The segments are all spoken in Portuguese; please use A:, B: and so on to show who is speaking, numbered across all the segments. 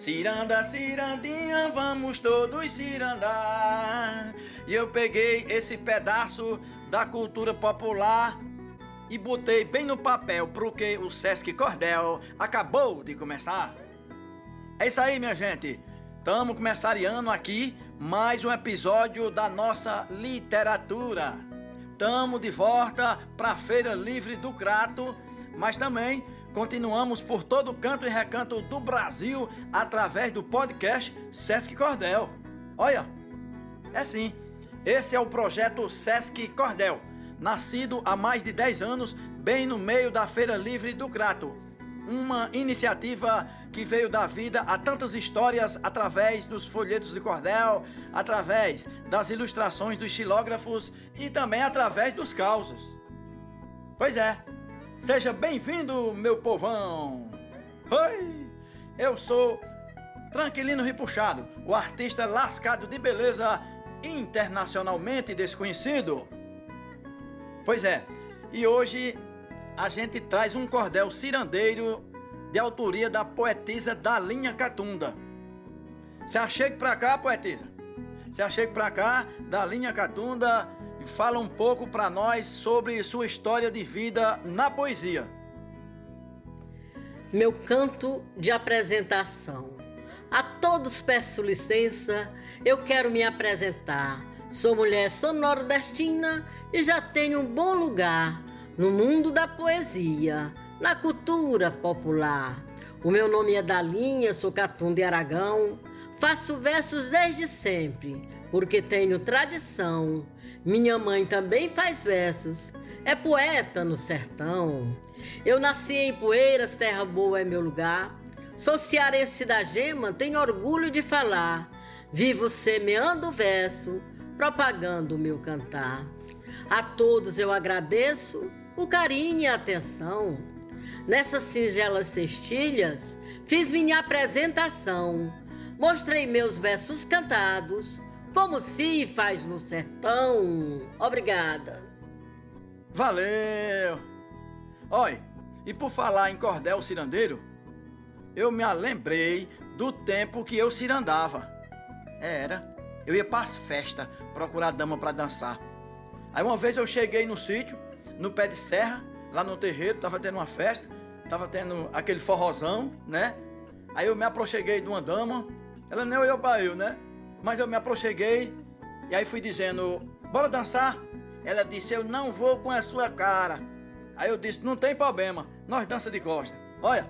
A: Ciranda, cirandinha, vamos todos cirandar. E eu peguei esse pedaço da cultura popular e botei bem no papel, porque o Sesc Cordel acabou de começar. É isso aí, minha gente. Estamos começando aqui mais um episódio da nossa literatura. Estamos de volta para a Feira Livre do Crato, mas também continuamos por todo canto e recanto do Brasil através do podcast Sesc Cordel. Olha, é sim, esse é o projeto Sesc Cordel, nascido há mais de 10 anos, bem no meio da Feira Livre do Crato. Uma iniciativa que veio da vida a tantas histórias através dos folhetos de cordel, através das ilustrações dos xilógrafos e também através dos causos. Pois é, seja bem-vindo, meu povão! Oi! Eu sou Tranquilino Ripuxado, o artista lascado de beleza internacionalmente desconhecido. Pois é, e hoje a gente traz um cordel cirandeiro de autoria da poetisa Dalinha Catunda. Se achegue pra cá, poetisa. Se achegue pra cá, Dalinha Catunda, fala um pouco para nós sobre sua história de vida na poesia.
B: Meu canto de apresentação. A todos peço licença, eu quero me apresentar. Sou mulher, sou nordestina e já tenho um bom lugar no mundo da poesia na cultura popular. O meu nome é Dalinha, sou Catum de Aragão. Faço versos desde sempre, porque tenho tradição. Minha mãe também faz versos, é poeta no sertão. Eu nasci em Poeiras, terra boa é meu lugar. Sou cearense da gema, tenho orgulho de falar. Vivo semeando o verso, propagando o meu cantar. A todos eu agradeço o carinho e a atenção. Nessas singelas cestilhas, fiz minha apresentação. Mostrei meus versos cantados, como se faz no sertão. Obrigada.
A: Valeu! Oi, e por falar em cordel cirandeiro, eu me lembrei do tempo que eu cirandava. Era, eu ia para as festas procurar dama para dançar. Aí uma vez eu cheguei no sítio, no pé de serra, lá no terreiro, tava tendo uma festa, tava tendo aquele forrozão, né? Aí eu me aproxeguei de uma dama, ela nem olhou para eu, né? Mas eu me aproxeguei e aí fui dizendo, bora dançar? Ela disse, eu não vou com a sua cara. Aí eu disse, não tem problema, nós dança de costa. Olha,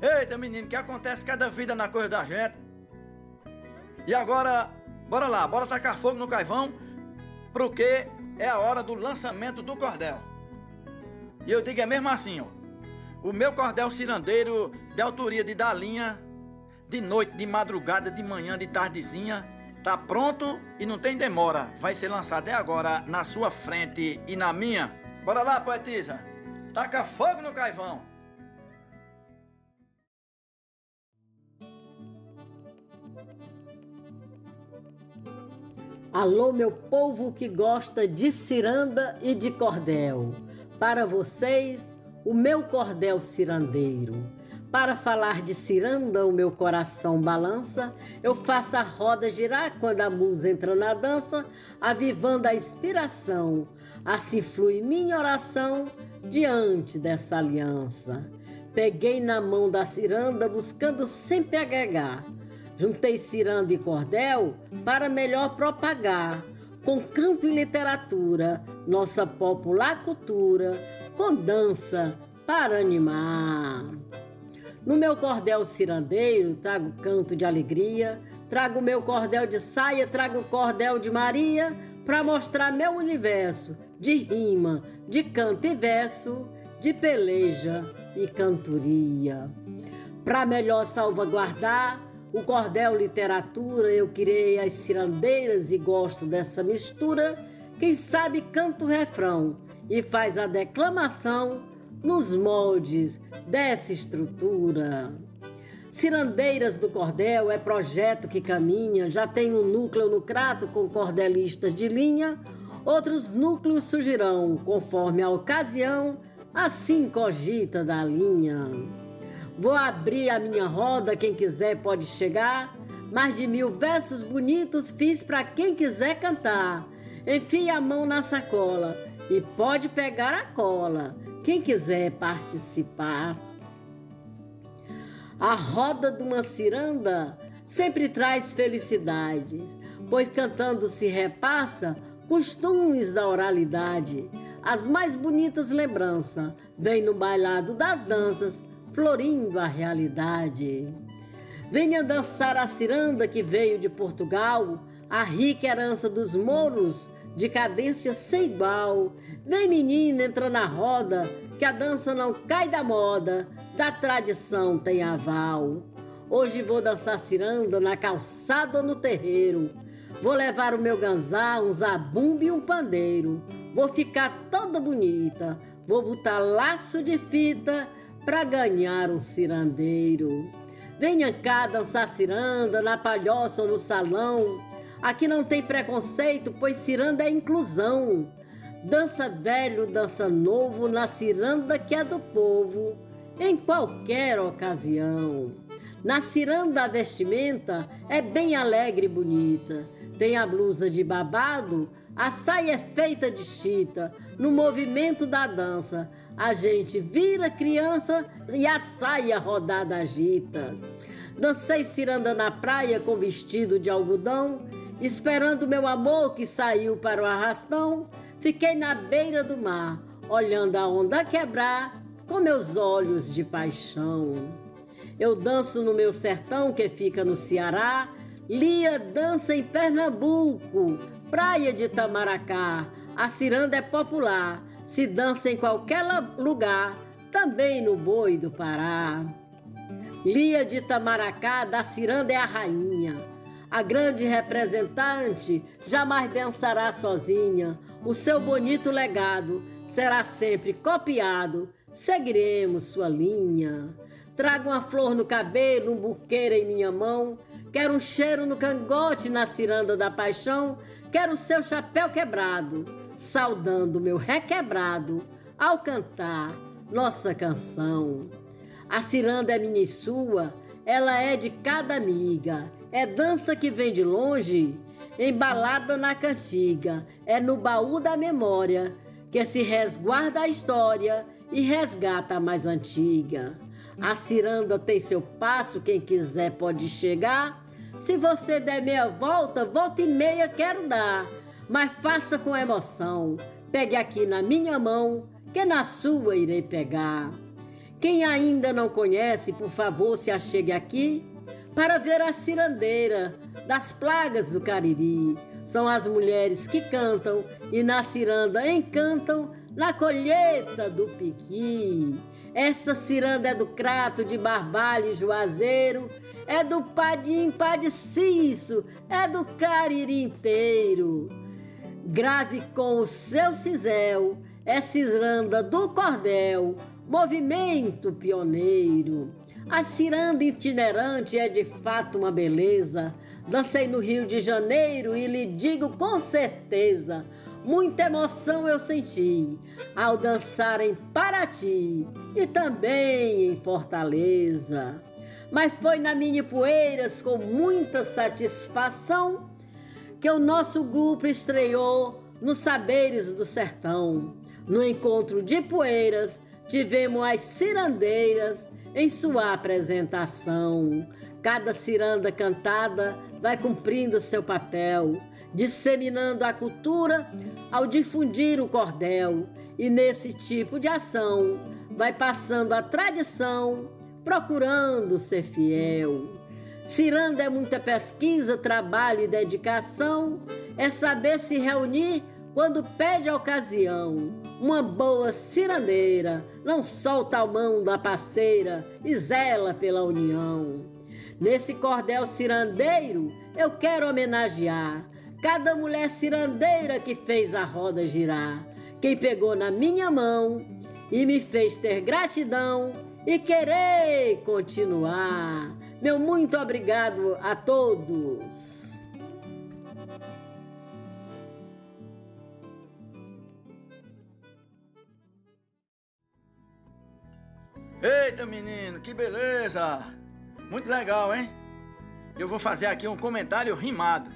A: eita menino, que acontece cada vida na coisa da gente. E agora, bora lá, bora tacar fogo no caivão, porque é a hora do lançamento do cordel. E eu digo é mesmo assim, ó. O meu cordel cirandeiro de autoria de Dalinha, de noite, de madrugada, de manhã, de tardezinha, tá pronto e não tem demora. Vai ser lançado é agora na sua frente e na minha. Bora lá, poetisa. Taca fogo no caivão.
B: Alô, meu povo que gosta de ciranda e de cordel. Para vocês, o meu cordel cirandeiro. Para falar de ciranda, o meu coração balança. Eu faço a roda girar quando a musa entra na dança, avivando a inspiração. Assim flui minha oração diante dessa aliança. Peguei na mão da ciranda, buscando sempre agregar Juntei ciranda e cordel para melhor propagar, com canto e literatura, nossa popular cultura, com dança para animar. No meu cordel cirandeiro trago canto de alegria, trago meu cordel de saia, trago o cordel de Maria, para mostrar meu universo de rima, de canto e verso, de peleja e cantoria. Para melhor salvaguardar o cordel literatura, eu criei as cirandeiras e gosto dessa mistura. Quem sabe canta o refrão e faz a declamação nos moldes dessa estrutura. Cirandeiras do Cordel é projeto que caminha, já tem um núcleo no crato com cordelistas de linha, outros núcleos surgirão conforme a ocasião, assim cogita da linha. Vou abrir a minha roda, quem quiser pode chegar. Mais de mil versos bonitos fiz para quem quiser cantar. Enfie a mão na sacola e pode pegar a cola, quem quiser participar. A roda de uma ciranda sempre traz felicidades, pois cantando se repassa costumes da oralidade. As mais bonitas lembranças vêm no bailado das danças, florindo a realidade. Venha dançar a ciranda que veio de Portugal, a rica herança dos mouros, de cadência sem igual. Vem menina, entra na roda, que a dança não cai da moda, da tradição tem aval. Hoje vou dançar ciranda na calçada ou no terreiro. Vou levar o meu ganzá, um zabumba e um pandeiro. Vou ficar toda bonita, vou botar laço de fita pra ganhar um cirandeiro. Venha cá dançar ciranda na palhoça ou no salão. Aqui não tem preconceito, pois ciranda é inclusão. Dança velho, dança novo, na ciranda que é do povo, em qualquer ocasião. Na ciranda a vestimenta é bem alegre e bonita. Tem a blusa de babado, a saia é feita de chita. No movimento da dança, a gente vira criança e a saia rodada agita. Dancei ciranda na praia com vestido de algodão Esperando meu amor que saiu para o arrastão, fiquei na beira do mar, olhando a onda quebrar com meus olhos de paixão. Eu danço no meu sertão que fica no Ceará, Lia dança em Pernambuco, praia de Tamaracá. A ciranda é popular, se dança em qualquer lugar, também no boi do Pará. Lia de Tamaracá, da ciranda é a rainha. A grande representante jamais dançará sozinha. O seu bonito legado será sempre copiado. Seguiremos sua linha. Trago uma flor no cabelo, um buqueiro em minha mão. Quero um cheiro no cangote na ciranda da paixão. Quero o seu chapéu quebrado, saudando meu requebrado ao cantar nossa canção. A ciranda é minha e sua, ela é de cada amiga é dança que vem de longe, embalada na cantiga, é no baú da memória que se resguarda a história e resgata a mais antiga. A ciranda tem seu passo, quem quiser pode chegar. Se você der meia volta, volta e meia quero dar, mas faça com emoção. Pegue aqui na minha mão, que na sua irei pegar. Quem ainda não conhece, por favor, se achegue aqui para ver a cirandeira das plagas do Cariri. São as mulheres que cantam e na ciranda encantam na colheita do piqui. Essa ciranda é do crato de barbalho e juazeiro, é do padim padiciço, é do cariri inteiro. Grave com o seu cisel, é ciranda do cordel, movimento pioneiro. A ciranda itinerante é de fato uma beleza. Dancei no Rio de Janeiro e lhe digo com certeza, muita emoção eu senti ao dançar em Paraty e também em Fortaleza. Mas foi na Mini Poeiras com muita satisfação que o nosso grupo estreou nos Saberes do Sertão. No encontro de Poeiras, tivemos as cirandeiras em sua apresentação. Cada ciranda cantada vai cumprindo seu papel, disseminando a cultura ao difundir o cordel, e nesse tipo de ação vai passando a tradição, procurando ser fiel. Ciranda é muita pesquisa, trabalho e dedicação, é saber se reunir quando pede a ocasião, uma boa cirandeira não solta a mão da parceira e zela pela união. Nesse cordel cirandeiro eu quero homenagear cada mulher cirandeira que fez a roda girar, quem pegou na minha mão e me fez ter gratidão e querer continuar. Meu muito obrigado a todos.
A: Eita, menino, que beleza! Muito legal, hein? Eu vou fazer aqui um comentário rimado.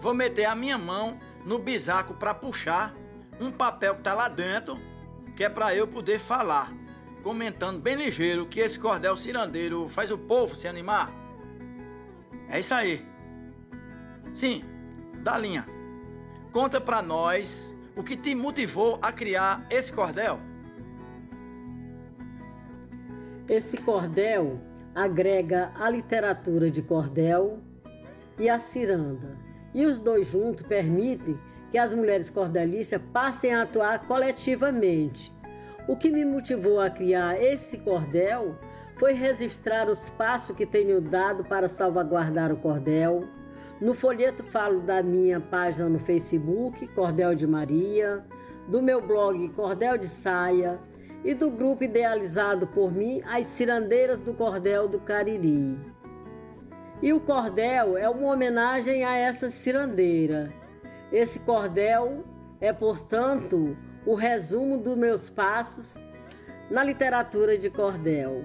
A: Vou meter a minha mão no bisaco para puxar um papel que tá lá dentro, que é para eu poder falar, comentando bem ligeiro que esse cordel cirandeiro faz o povo se animar. É isso aí. Sim, Dalinha, conta para nós o que te motivou a criar esse cordel.
B: Esse cordel agrega a literatura de cordel e a ciranda. E os dois juntos permitem que as mulheres cordelistas passem a atuar coletivamente. O que me motivou a criar esse cordel foi registrar os passos que tenho dado para salvaguardar o cordel. No folheto falo da minha página no Facebook, Cordel de Maria, do meu blog Cordel de Saia, e do grupo idealizado por mim, As Cirandeiras do Cordel do Cariri. E o cordel é uma homenagem a essa cirandeira. Esse cordel é, portanto, o resumo dos meus passos na literatura de cordel.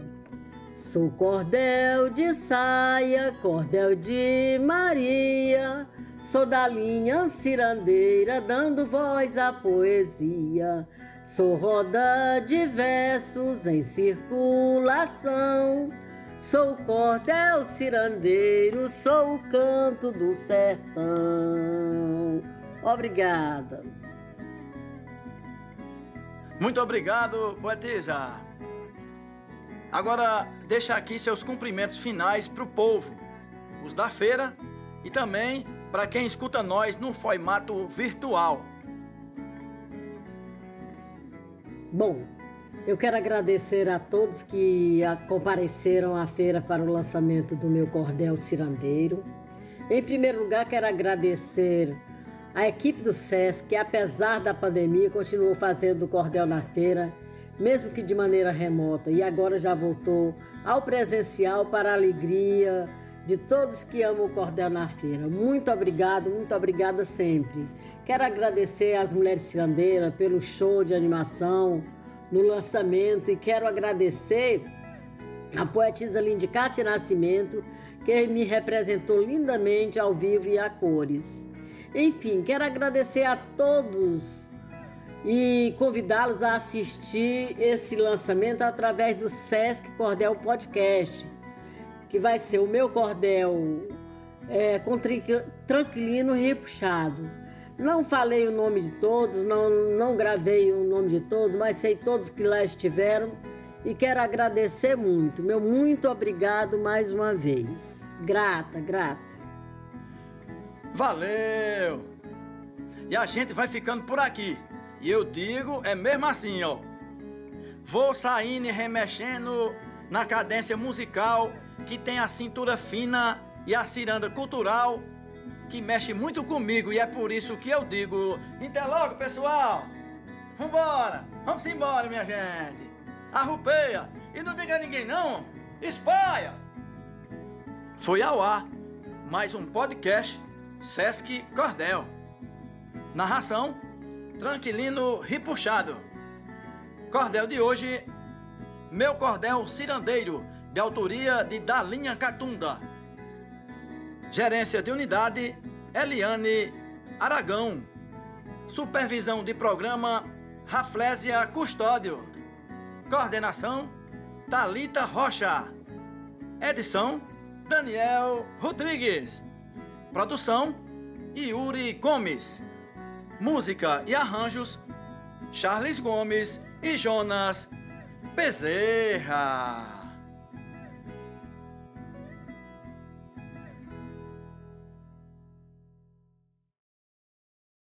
B: Sou cordel de saia, cordel de Maria, sou da linha cirandeira, dando voz à poesia. Sou roda de versos em circulação. Sou cordel cirandeiro, sou o canto do sertão. Obrigada.
A: Muito obrigado, poetisa. Agora, deixa aqui seus cumprimentos finais para o povo, os da feira e também para quem escuta nós no formato virtual.
B: Bom, eu quero agradecer a todos que compareceram à feira para o lançamento do meu cordel cirandeiro. Em primeiro lugar, quero agradecer a equipe do SESC, que apesar da pandemia continuou fazendo o cordel na feira, mesmo que de maneira remota, e agora já voltou ao presencial para a alegria de todos que amam o cordel na feira. Muito obrigado, muito obrigada sempre. Quero agradecer às mulheres cirandeiras pelo show de animação no lançamento e quero agradecer a poetisa Lindicatia Nascimento, que me representou lindamente ao vivo e a cores. Enfim, quero agradecer a todos e convidá-los a assistir esse lançamento através do Sesc Cordel Podcast, que vai ser o meu cordel é, com tranquilino repuxado. Não falei o nome de todos, não, não gravei o nome de todos, mas sei todos que lá estiveram e quero agradecer muito. Meu muito obrigado mais uma vez. Grata, grata.
A: Valeu! E a gente vai ficando por aqui. E eu digo, é mesmo assim, ó. Vou saindo e remexendo na cadência musical que tem a cintura fina e a ciranda cultural que mexe muito comigo e é por isso que eu digo: até logo, pessoal! Vambora! Vamos embora, minha gente! Arrupeia! E não diga a ninguém não! Espalha! Foi ao ar mais um podcast Sesc Cordel. Narração: Tranquilino Ripuxado. Cordel de hoje: Meu Cordel Cirandeiro, de autoria de Dalinha Catunda. Gerência de Unidade, Eliane Aragão. Supervisão de Programa, Raflésia Custódio. Coordenação, Talita Rocha. Edição, Daniel Rodrigues. Produção, Yuri Gomes. Música e arranjos, Charles Gomes e Jonas Bezerra.